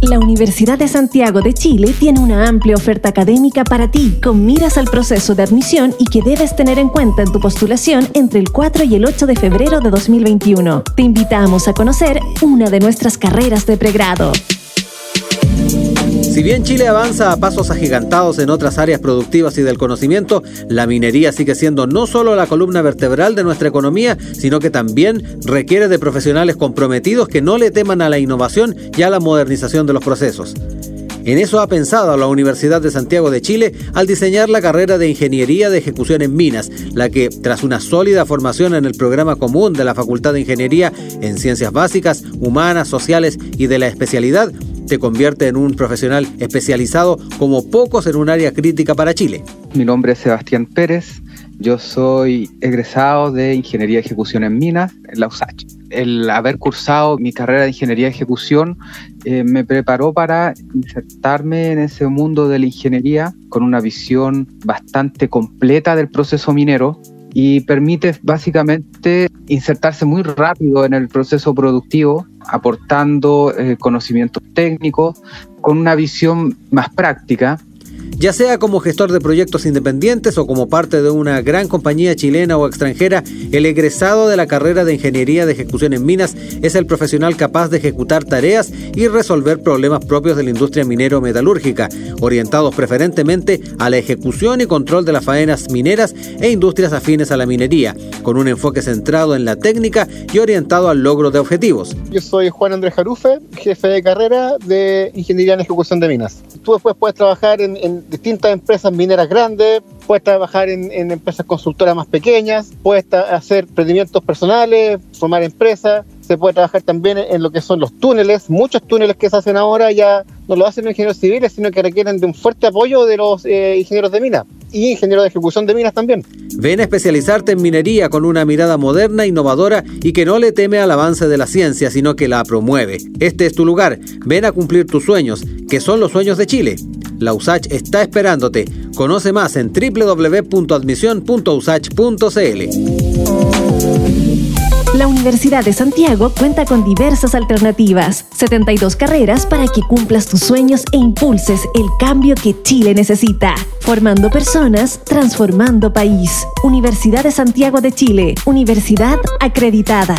La Universidad de Santiago de Chile tiene una amplia oferta académica para ti, con miras al proceso de admisión y que debes tener en cuenta en tu postulación entre el 4 y el 8 de febrero de 2021. Te invitamos a conocer una de nuestras carreras de pregrado. Si bien Chile avanza a pasos agigantados en otras áreas productivas y del conocimiento, la minería sigue siendo no solo la columna vertebral de nuestra economía, sino que también requiere de profesionales comprometidos que no le teman a la innovación y a la modernización de los procesos. En eso ha pensado la Universidad de Santiago de Chile al diseñar la carrera de Ingeniería de Ejecución en Minas, la que, tras una sólida formación en el programa común de la Facultad de Ingeniería en Ciencias Básicas, Humanas, Sociales y de la especialidad, te convierte en un profesional especializado como pocos en un área crítica para Chile. Mi nombre es Sebastián Pérez, yo soy egresado de Ingeniería de Ejecución en Minas, en la USACH. El haber cursado mi carrera de Ingeniería de Ejecución eh, me preparó para insertarme en ese mundo de la ingeniería con una visión bastante completa del proceso minero, y permite básicamente insertarse muy rápido en el proceso productivo, aportando eh, conocimientos técnicos con una visión más práctica ya sea como gestor de proyectos independientes o como parte de una gran compañía chilena o extranjera, el egresado de la carrera de Ingeniería de Ejecución en Minas es el profesional capaz de ejecutar tareas y resolver problemas propios de la industria minero-metalúrgica, orientados preferentemente a la ejecución y control de las faenas mineras e industrias afines a la minería, con un enfoque centrado en la técnica y orientado al logro de objetivos. Yo soy Juan Andrés Jarufe, jefe de carrera de Ingeniería en Ejecución de Minas. Tú después puedes trabajar en distintas empresas mineras grandes, puedes trabajar en, empresas consultoras más pequeñas, puedes hacer emprendimientos personales, formar empresas, se puede trabajar también en lo que son los túneles. Muchos túneles que se hacen ahora ya no lo hacen los ingenieros civiles, sino que requieren de un fuerte apoyo de los eh, ingenieros de minas y ingenieros de ejecución de minas también. Ven a especializarte en minería con una mirada moderna, innovadora y que no le teme al avance de la ciencia, sino que la promueve. Este es tu lugar. Ven a cumplir tus sueños, que son los sueños de Chile. La USACH está esperándote. Conoce más en www.admisión.usach.cl. La Universidad de Santiago cuenta con diversas alternativas, 72 carreras para que cumplas tus sueños e impulses el cambio que Chile necesita. Formando personas, transformando país. Universidad de Santiago de Chile, universidad acreditada.